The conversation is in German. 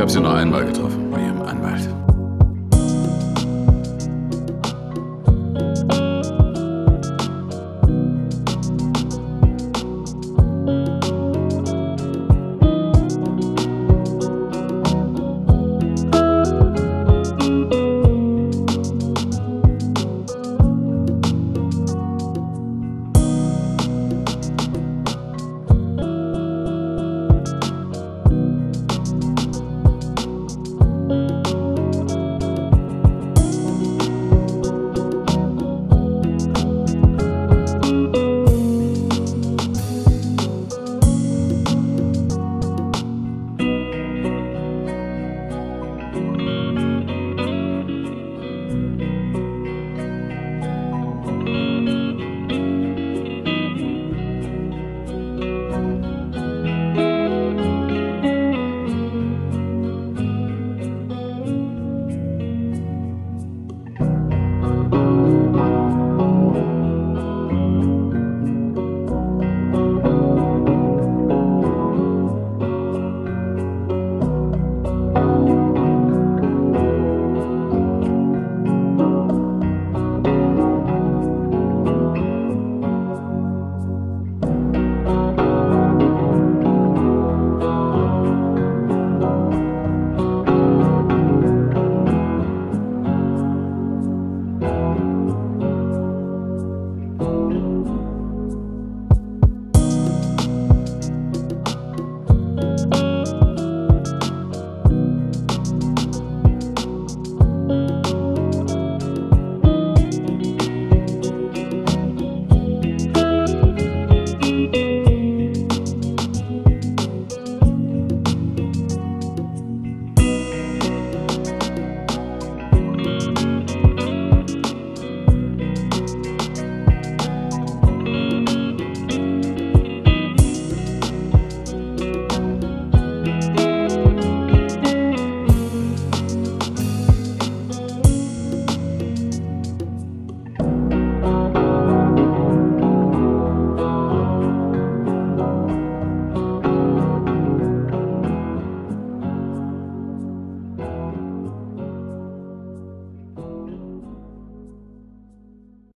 habe sie nur einmal getroffen.